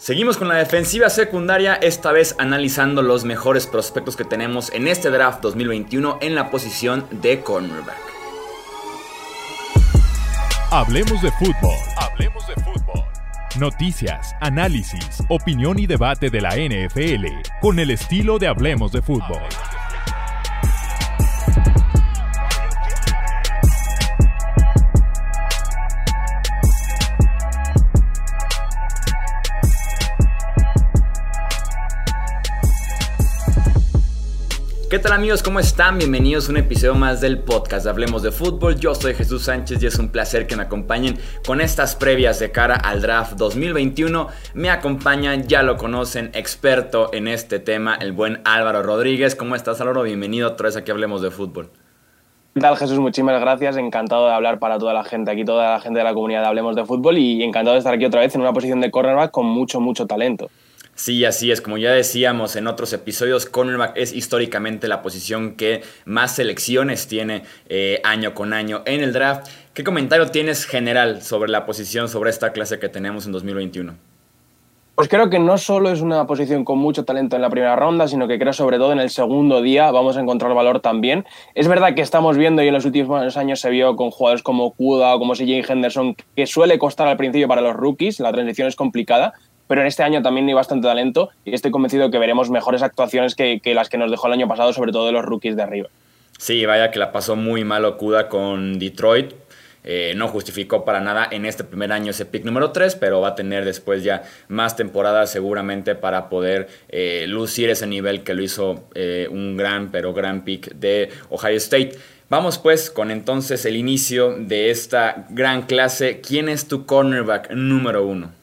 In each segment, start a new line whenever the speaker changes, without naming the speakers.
Seguimos con la defensiva secundaria, esta vez analizando los mejores prospectos que tenemos en este draft 2021 en la posición de cornerback.
Hablemos de fútbol. Hablemos de fútbol. Noticias, análisis, opinión y debate de la NFL con el estilo de Hablemos de fútbol.
¿Qué tal amigos? ¿Cómo están? Bienvenidos a un episodio más del podcast Hablemos de Fútbol. Yo soy Jesús Sánchez y es un placer que me acompañen con estas previas de cara al draft 2021. Me acompañan, ya lo conocen, experto en este tema, el buen Álvaro Rodríguez. ¿Cómo estás Álvaro? Bienvenido otra vez a Hablemos de Fútbol.
¿Qué tal Jesús? Muchísimas gracias. Encantado de hablar para toda la gente aquí, toda la gente de la comunidad de Hablemos de Fútbol y encantado de estar aquí otra vez en una posición de cornerback con mucho, mucho talento.
Sí, así es. Como ya decíamos en otros episodios, cornerback es históricamente la posición que más selecciones tiene eh, año con año en el draft. ¿Qué comentario tienes general sobre la posición, sobre esta clase que tenemos en 2021?
Pues creo que no solo es una posición con mucho talento en la primera ronda, sino que creo sobre todo en el segundo día vamos a encontrar valor también. Es verdad que estamos viendo y en los últimos años se vio con jugadores como Kuda o como CJ Henderson que suele costar al principio para los rookies, la transición es complicada, pero en este año también hay bastante talento y estoy convencido que veremos mejores actuaciones que, las que nos dejó el año pasado, sobre todo de los rookies de arriba.
Sí, vaya que la pasó muy mal Okuda con Detroit. Eh, no justificó para nada en este primer año ese pick número 3, pero va a tener después ya más temporadas seguramente para poder eh, lucir ese nivel que lo hizo eh, un gran, pero gran pick de Ohio State. Vamos pues con entonces el inicio de esta gran clase. ¿Quién es tu cornerback número uno?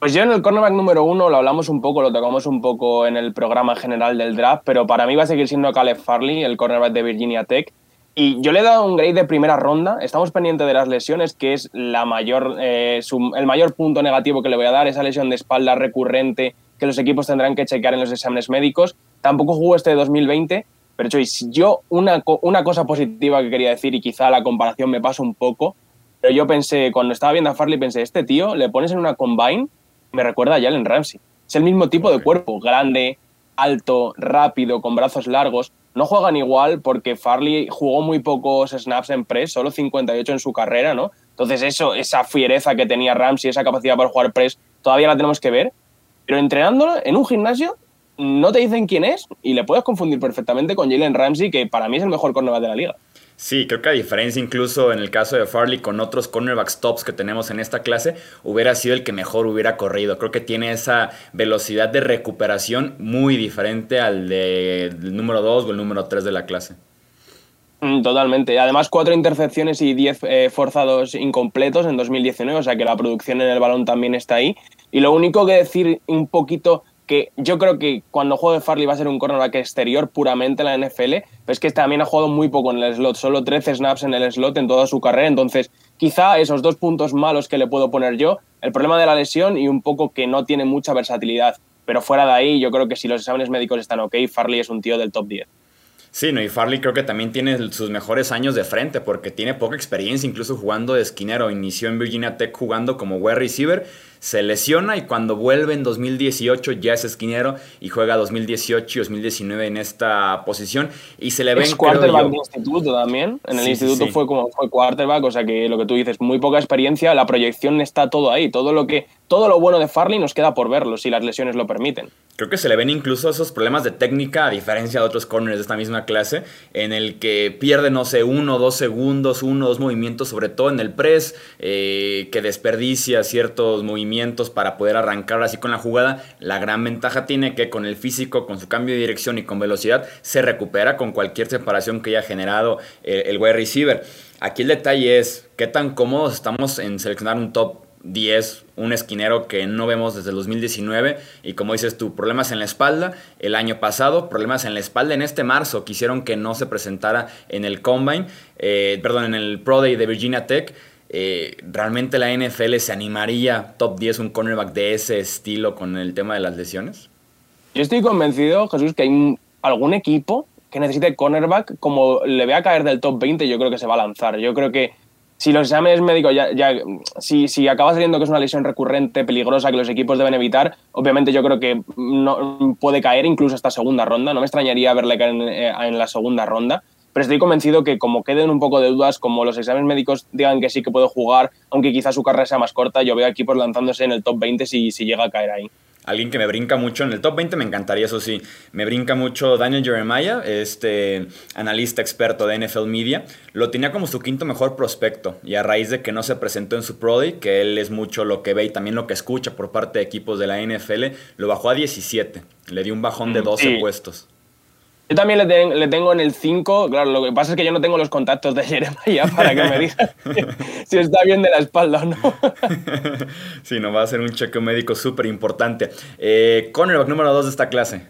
Pues yo en el cornerback número uno lo hablamos un poco, lo tocamos un poco en el programa general del draft, pero para mí va a seguir siendo Caleb Farley, el cornerback de Virginia Tech. Y yo le he dado un grade de primera ronda. Estamos pendientes de las lesiones, que es la mayor, eh, el mayor punto negativo que le voy a dar, esa lesión de espalda recurrente que los equipos tendrán que chequear en los exámenes médicos. Tampoco jugó este de 2020, pero yo una, una cosa positiva que quería decir, y quizá la comparación me pasa un poco, pero yo pensé, cuando estaba viendo a Farley, pensé, este tío le pones en una combine me recuerda a Jalen Ramsey. Es el mismo tipo de cuerpo, grande, alto, rápido, con brazos largos. No juegan igual porque Farley jugó muy pocos snaps en press, solo 58 en su carrera, ¿no? Entonces eso, esa fiereza que tenía Ramsey, esa capacidad para jugar press, todavía la tenemos que ver. Pero entrenándolo en un gimnasio, no te dicen quién es y le puedes confundir perfectamente con Jalen Ramsey, que para mí es el mejor cornerback de la liga.
Sí, creo que a diferencia incluso en el caso de Farley con otros cornerbacks tops que tenemos en esta clase, hubiera sido el que mejor hubiera corrido. Creo que tiene esa velocidad de recuperación muy diferente al del número 2 o el número 3 de la clase.
Mm, totalmente. Además, cuatro intercepciones y diez eh, forzados incompletos en 2019, o sea que la producción en el balón también está ahí. Y lo único que decir un poquito que yo creo que cuando juegue Farley va a ser un cornerback exterior puramente en la NFL, pero es que también ha jugado muy poco en el slot, solo 13 snaps en el slot en toda su carrera, entonces quizá esos dos puntos malos que le puedo poner yo, el problema de la lesión y un poco que no tiene mucha versatilidad, pero fuera de ahí yo creo que si los exámenes médicos están ok, Farley es un tío del top 10.
Sí, no, y Farley creo que también tiene sus mejores años de frente porque tiene poca experiencia, incluso jugando de esquinero. Inició en Virginia Tech jugando como wide receiver, se lesiona y cuando vuelve en 2018 ya es esquinero y juega 2018 y 2019 en esta posición y se le ve
en quarterback de instituto también. En el instituto fue como fue quarterback, o sea que lo que tú dices, muy poca experiencia, la proyección está todo ahí, todo lo que todo lo bueno de Farley nos queda por verlo si las lesiones lo permiten.
Creo que se le ven incluso esos problemas de técnica, a diferencia de otros corners de esta misma clase, en el que pierde, no sé, uno, dos segundos, uno, dos movimientos, sobre todo en el press, eh, que desperdicia ciertos movimientos para poder arrancar así con la jugada. La gran ventaja tiene que con el físico, con su cambio de dirección y con velocidad, se recupera con cualquier separación que haya generado el, el wide receiver. Aquí el detalle es qué tan cómodos estamos en seleccionar un top 10, un esquinero que no vemos desde el 2019 y como dices tú, problemas en la espalda el año pasado, problemas en la espalda en este marzo, quisieron que no se presentara en el Combine, eh, perdón, en el Pro Day de Virginia Tech. Eh, ¿Realmente la NFL se animaría top 10 un cornerback de ese estilo con el tema de las lesiones?
Yo estoy convencido, Jesús, que hay algún equipo que necesite cornerback, como le vea caer del top 20, yo creo que se va a lanzar. Yo creo que si los exámenes médicos ya, ya si, si, acaba saliendo que es una lesión recurrente, peligrosa, que los equipos deben evitar, obviamente yo creo que no, puede caer incluso hasta segunda ronda. No me extrañaría verle caer en, eh, en, la segunda ronda. Pero estoy convencido que como queden un poco de dudas, como los exámenes médicos digan que sí que puede jugar, aunque quizás su carrera sea más corta, yo veo equipos lanzándose en el top 20 si, si llega a caer ahí.
Alguien que me brinca mucho en el top 20 me encantaría, eso sí. Me brinca mucho Daniel Jeremiah, este analista experto de NFL Media. Lo tenía como su quinto mejor prospecto. Y a raíz de que no se presentó en su Pro Day, que él es mucho lo que ve y también lo que escucha por parte de equipos de la NFL, lo bajó a 17. Le dio un bajón de 12 mm, puestos.
Yo también le, tengo en el 5. Claro, lo que pasa es que yo no tengo los contactos de Jeremiah para que me diga si está bien de la espalda o no.
sí, no va a ser un chequeo médico súper importante. Eh, cornerback número 2 de esta clase.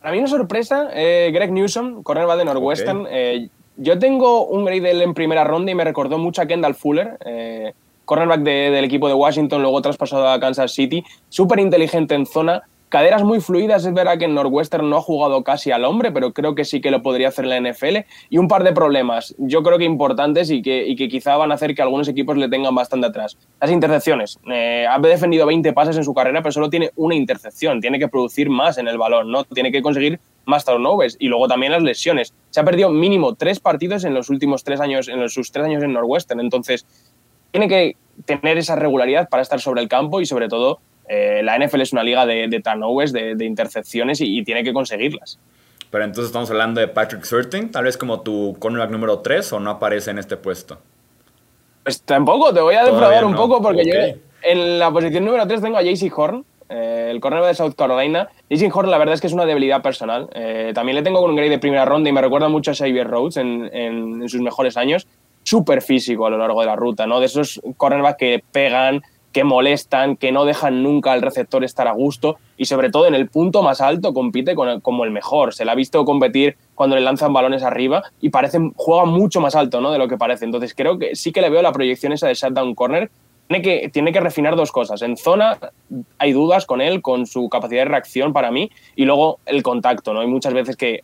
Para mí una sorpresa, eh, Greg Newsom, cornerback de Northwestern. Eh, yo tengo un grade de él en primera ronda y me recordó mucho a Kendall Fuller, eh, cornerback del equipo de Washington, luego traspasado a Kansas City. Súper inteligente en zona Caderas muy fluidas, es verdad que en Northwestern no ha jugado casi al hombre, pero creo que sí que lo podría hacer en la NFL. Y un par de problemas, yo creo que importantes y que, y que quizá van a hacer que algunos equipos le tengan bastante atrás. Las intercepciones. Eh, ha defendido 20 pases en su carrera, pero solo tiene una intercepción. Tiene que producir más en el balón, ¿no? Tiene que conseguir más turnovers. Y luego también las lesiones. Se ha perdido mínimo tres partidos en los últimos tres años, en sus tres años en Northwestern. Entonces, tiene que tener esa regularidad para estar sobre el campo y sobre todo eh, la NFL es una liga de, de turnovers, de, intercepciones y, tiene que conseguirlas.
Pero entonces estamos hablando de Patrick Surtain, tal vez como tu cornerback número 3 o no aparece en este puesto.
Pues tampoco, te voy a defraudar un poco porque yo en la posición número 3 tengo a JC Horn, eh, el cornerback de South Carolina. JC Horn la verdad es que es una debilidad personal. Eh, también le tengo con un grade de primera ronda y me recuerda mucho a Xavier Rhodes en, en, en sus mejores años. Súper físico a lo largo de la ruta, ¿no? De esos cornerbacks que pegan, que molestan, que no dejan nunca al receptor estar a gusto y sobre todo en el punto más alto compite con como el mejor. Se le ha visto competir cuando le lanzan balones arriba y parece, juega mucho más alto ¿no? de lo que parece. Entonces creo que sí que le veo la proyección esa de shutdown corner. Tiene que, tiene que refinar dos cosas. En zona hay dudas con él, con su capacidad de reacción para mí y luego el contacto. ¿no? Hay muchas veces que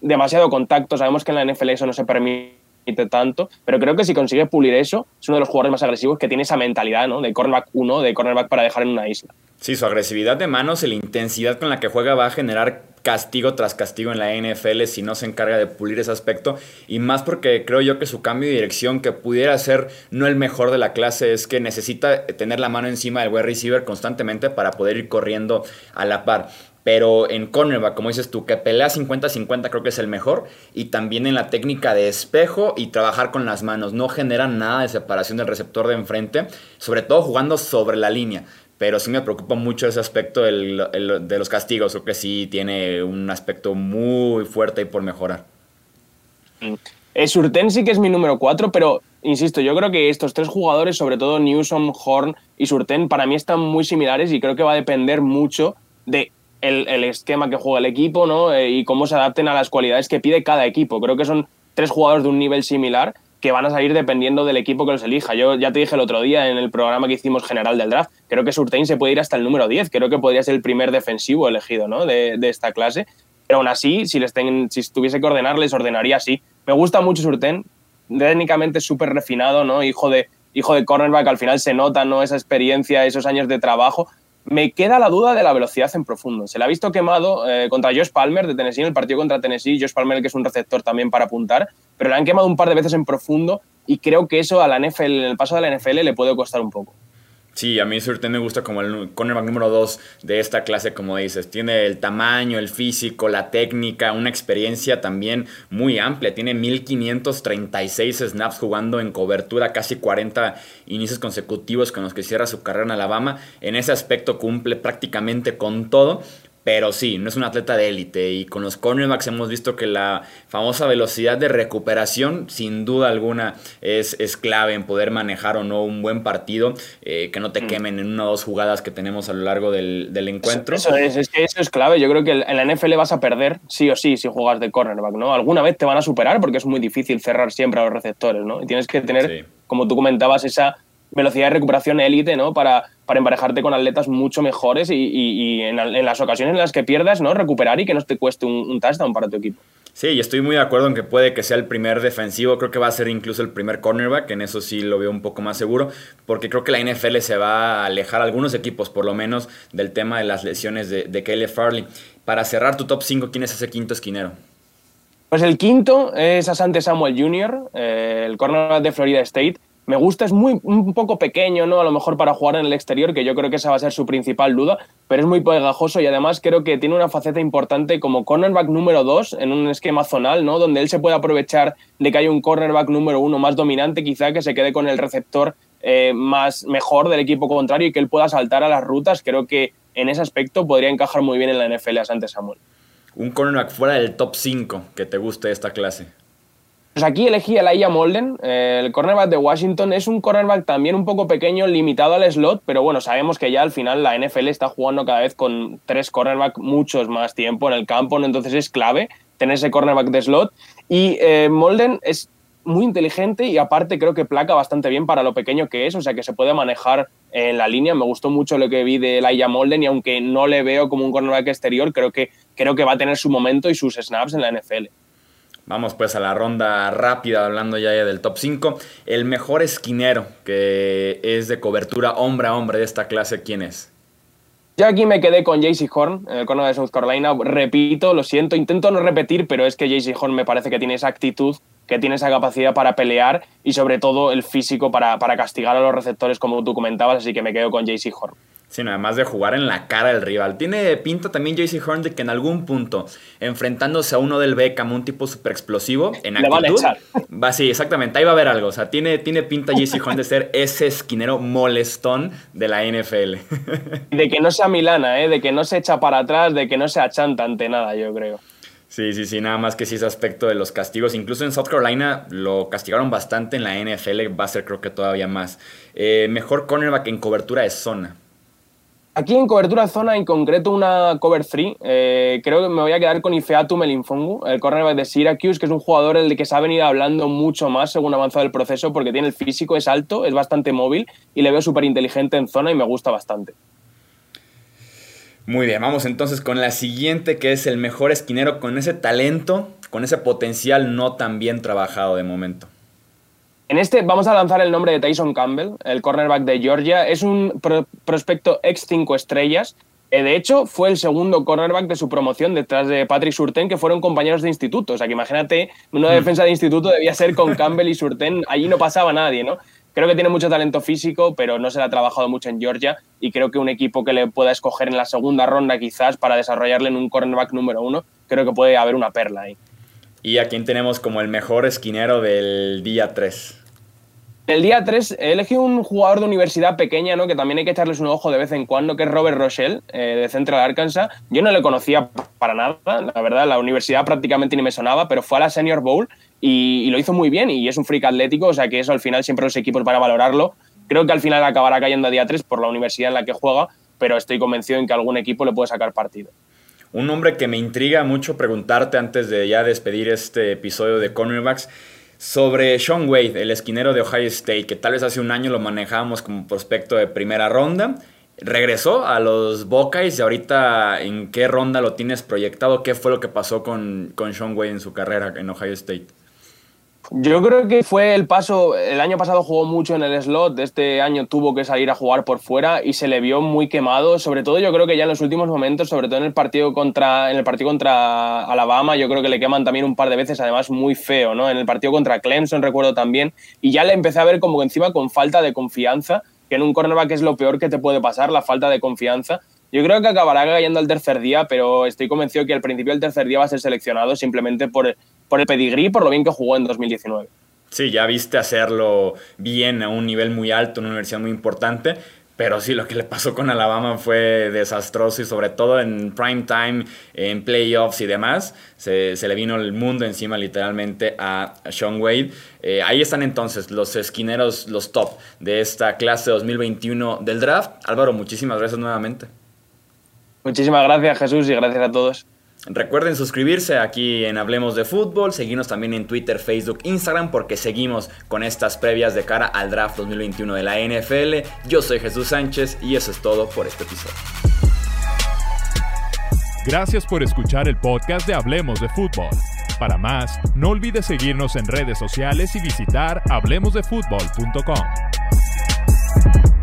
demasiado contacto, sabemos que en la NFL eso no se permite tanto, pero creo que si consigue pulir eso, es uno de los jugadores más agresivos que tiene esa mentalidad, ¿no? De cornerback 1, de cornerback para dejar en una isla.
Sí, su agresividad de manos y la intensidad con la que juega va a generar castigo tras castigo en la NFL si no se encarga de pulir ese aspecto. Y más porque creo yo que su cambio de dirección, que pudiera ser no el mejor de la clase, es que necesita tener la mano encima del wide receiver constantemente para poder ir corriendo a la par. Pero en cornerback, como dices tú, que pelea 50-50 creo que es el mejor. Y también en la técnica de espejo y trabajar con las manos. No genera nada de separación del receptor de enfrente. Sobre todo jugando sobre la línea. Pero sí me preocupa mucho ese aspecto de los castigos. Creo que sí tiene un aspecto muy fuerte y por mejorar.
Mm. Eh, Surten sí que es mi número 4, pero insisto, yo creo que estos tres jugadores, sobre todo Newsom, Horn y Surten, para mí están muy similares y creo que va a depender mucho de el, esquema que juega el equipo ¿no? Eh, y cómo se adapten a las cualidades que pide cada equipo. Creo que son tres jugadores de un nivel similar que van a salir dependiendo del equipo que los elija. Yo ya te dije el otro día en el programa que hicimos general del draft, creo que Surtain se puede ir hasta el número 10, creo que podría ser el primer defensivo elegido ¿no? de, esta clase. Pero aún así, si, les tuviese que ordenar, les ordenaría así. Me gusta mucho Surtain, técnicamente súper refinado, ¿no? hijo, de, hijo de cornerback, al final se nota ¿no? esa experiencia, esos años de trabajo, me queda la duda de la velocidad en profundo. Se le ha visto quemado eh, contra Josh Palmer de Tennessee, en el partido contra Tennessee. Josh Palmer, que es un receptor también para apuntar, pero le han quemado un par de veces en profundo y creo que eso a la NFL, en el paso de la NFL, le puede costar un poco.
Sí, a mí Surtain me gusta como el cornerback número 2 de esta clase, como dices. Tiene el tamaño, el físico, la técnica, una experiencia también muy amplia. Tiene 1536 snaps jugando en cobertura, casi 40 inicios consecutivos con los que cierra su carrera en Alabama. En ese aspecto cumple prácticamente con todo. Pero sí, no es un atleta de élite. Y con los cornerbacks hemos visto que la famosa velocidad de recuperación, sin duda alguna, es, es clave en poder manejar o no un buen partido. Eh, que no te mm. quemen en una o dos jugadas que tenemos a lo largo del, encuentro.
Eso, es, es que eso es clave. Yo creo que en la NFL vas a perder sí o sí si juegas de cornerback, ¿no? Alguna vez te van a superar porque es muy difícil cerrar siempre a los receptores, ¿no? Y tienes que tener, como tú comentabas, esa velocidad de recuperación élite, ¿no? Para, para emparejarte con atletas mucho mejores y, en, las ocasiones en las que pierdas, ¿no? Recuperar y que no te cueste un, touchdown para tu equipo.
Sí, y estoy muy de acuerdo en que puede que sea el primer defensivo, creo que va a ser incluso el primer cornerback, en eso sí lo veo un poco más seguro, porque creo que la NFL se va a alejar algunos equipos, por lo menos, del tema de las lesiones de, de Farley. Para cerrar tu top 5, ¿quién es ese quinto esquinero?
Pues el quinto es Asante Samuel Jr., eh, el cornerback de Florida State me gusta, es muy un poco pequeño, ¿no? A lo mejor para jugar en el exterior, que yo creo que esa va a ser su principal duda, pero es muy pegajoso y además creo que tiene una faceta importante como cornerback número 2 en un esquema zonal, ¿no? Donde él se puede aprovechar de que hay un cornerback número 1 más dominante, quizá que se quede con el receptor eh, más mejor del equipo contrario y que él pueda saltar a las rutas. Creo que en ese aspecto podría encajar muy bien en la NFL a Samuel.
Un cornerback fuera del top 5 que te guste esta clase.
Pues aquí elegí a Laia Molden, eh, el cornerback de Washington. Es un cornerback también un poco pequeño, limitado al slot, pero bueno, sabemos que ya al final la NFL está jugando cada vez con tres cornerbacks muchos más tiempo en el campo, entonces es clave tener ese cornerback de slot. Y eh, Molden es muy inteligente y aparte creo que placa bastante bien para lo pequeño que es, o sea que se puede manejar en la línea. Me gustó mucho lo que vi de Laia Molden y aunque no le veo como un cornerback exterior, creo que, creo que va a tener su momento y sus snaps en la NFL.
Vamos pues a la ronda rápida, hablando ya del top 5. El mejor esquinero que es de cobertura hombre a hombre de esta clase, ¿quién es?
Ya aquí me quedé con JC Horn, el corner de South Carolina. Repito, lo siento, intento no repetir, pero es que JC Horn me parece que tiene esa actitud, que tiene esa capacidad para pelear y sobre todo el físico para, para castigar a los receptores, como tú comentabas, así que me quedo con JC Horn.
Sí, además de jugar en la cara del rival. Tiene pinta también JC Horn de que en algún punto, enfrentándose a uno del Beckham, un tipo súper explosivo, en actitud, va sí, exactamente, ahí va a haber algo. O sea, tiene, tiene pinta JC Horn de ser ese esquinero molestón de la NFL.
De que no sea Milana, ¿eh? de que no se echa para atrás, de que no se achanta ante nada, yo creo.
Sí, sí, sí, nada más que sí ese aspecto de los castigos. Incluso en South Carolina lo castigaron bastante en la NFL, va a ser creo que todavía más. Eh, mejor cornerback en cobertura de zona.
Aquí en cobertura zona, en concreto una cover 3, eh, creo que me voy a quedar con Ifeatu Melinfongu, el cornerback de Syracuse, que es un jugador el que se ha venido hablando mucho más según ha avanzado el proceso, porque tiene el físico, es alto, es bastante móvil y le veo súper inteligente en zona y me gusta bastante.
Muy bien, vamos entonces con la siguiente, que es el mejor esquinero con ese talento, con ese potencial no tan bien trabajado de momento.
En este vamos a lanzar el nombre de Tyson Campbell, el cornerback de Georgia. Es un prospecto ex 5 estrellas. De hecho, fue el segundo cornerback de su promoción detrás de Patrick Surten, que fueron compañeros de instituto. O sea, que imagínate, una mm. defensa de instituto debía ser con Campbell y Surten. Allí no pasaba nadie, ¿no? Creo que tiene mucho talento físico, pero no se le ha trabajado mucho en Georgia y creo que un equipo que le pueda escoger en la segunda ronda quizás para desarrollarle en un cornerback número uno, creo que puede haber una perla ahí.
¿Y a quién tenemos como el mejor esquinero del día 3?
El día 3 he elegido un jugador de universidad pequeña, ¿no? que también hay que echarles un ojo de vez en cuando, que es Robert Rochelle, eh, de Central Arkansas. Yo no le conocía para nada, la verdad, la universidad prácticamente ni me sonaba, pero fue a la Senior Bowl y, lo hizo muy bien y es un freak atlético, o sea que eso al final siempre los equipos van a valorarlo. Creo que al final acabará cayendo a día 3 por la universidad en la que juega, pero estoy convencido en que algún equipo le puede sacar partido.
Un nombre que me intriga mucho preguntarte antes de ya despedir este episodio de Cornerbacks sobre Sean Wade, el esquinero de Ohio State, que tal vez hace un año lo manejábamos como prospecto de primera ronda. Regresó a los Buckeyes y ahorita en qué ronda lo tienes proyectado, qué fue lo que pasó con, con Sean Wade en su carrera en Ohio State.
Yo creo que fue el paso. El año pasado jugó mucho en el slot. Este año tuvo que salir a jugar por fuera y se le vio muy quemado. Sobre todo, yo creo que ya en los últimos momentos, sobre todo en el partido contra, en el partido contra Alabama, yo creo que le queman también un par de veces, además muy feo, ¿no? En el partido contra Clemson, recuerdo también. Y ya le empecé a ver como que encima con falta de confianza, que en un cornerback es lo peor que te puede pasar, la falta de confianza. Yo creo que acabará cayendo al tercer día, pero estoy convencido que al principio del tercer día va a ser seleccionado simplemente por, por el pedigrí, por lo bien que jugó en 2019.
Sí, ya viste hacerlo bien a un nivel muy alto, en una universidad muy importante. Pero sí, lo que le pasó con Alabama fue desastroso y sobre todo en prime time, en playoffs y demás, se, le vino el mundo encima literalmente a Sean Wade. Eh, ahí están entonces los esquineros, los top de esta clase 2021 del draft. Álvaro, muchísimas gracias nuevamente.
Muchísimas gracias Jesús y gracias a todos.
Recuerden suscribirse aquí en Hablemos de Fútbol, seguirnos también en Twitter, Facebook, Instagram, porque seguimos con estas previas de cara al draft 2021 de la NFL. Yo soy Jesús Sánchez y eso es todo por este episodio.
Gracias por escuchar el podcast de Hablemos de Fútbol. Para más, no olvides seguirnos en redes sociales y visitar hablemosdefutbol.com.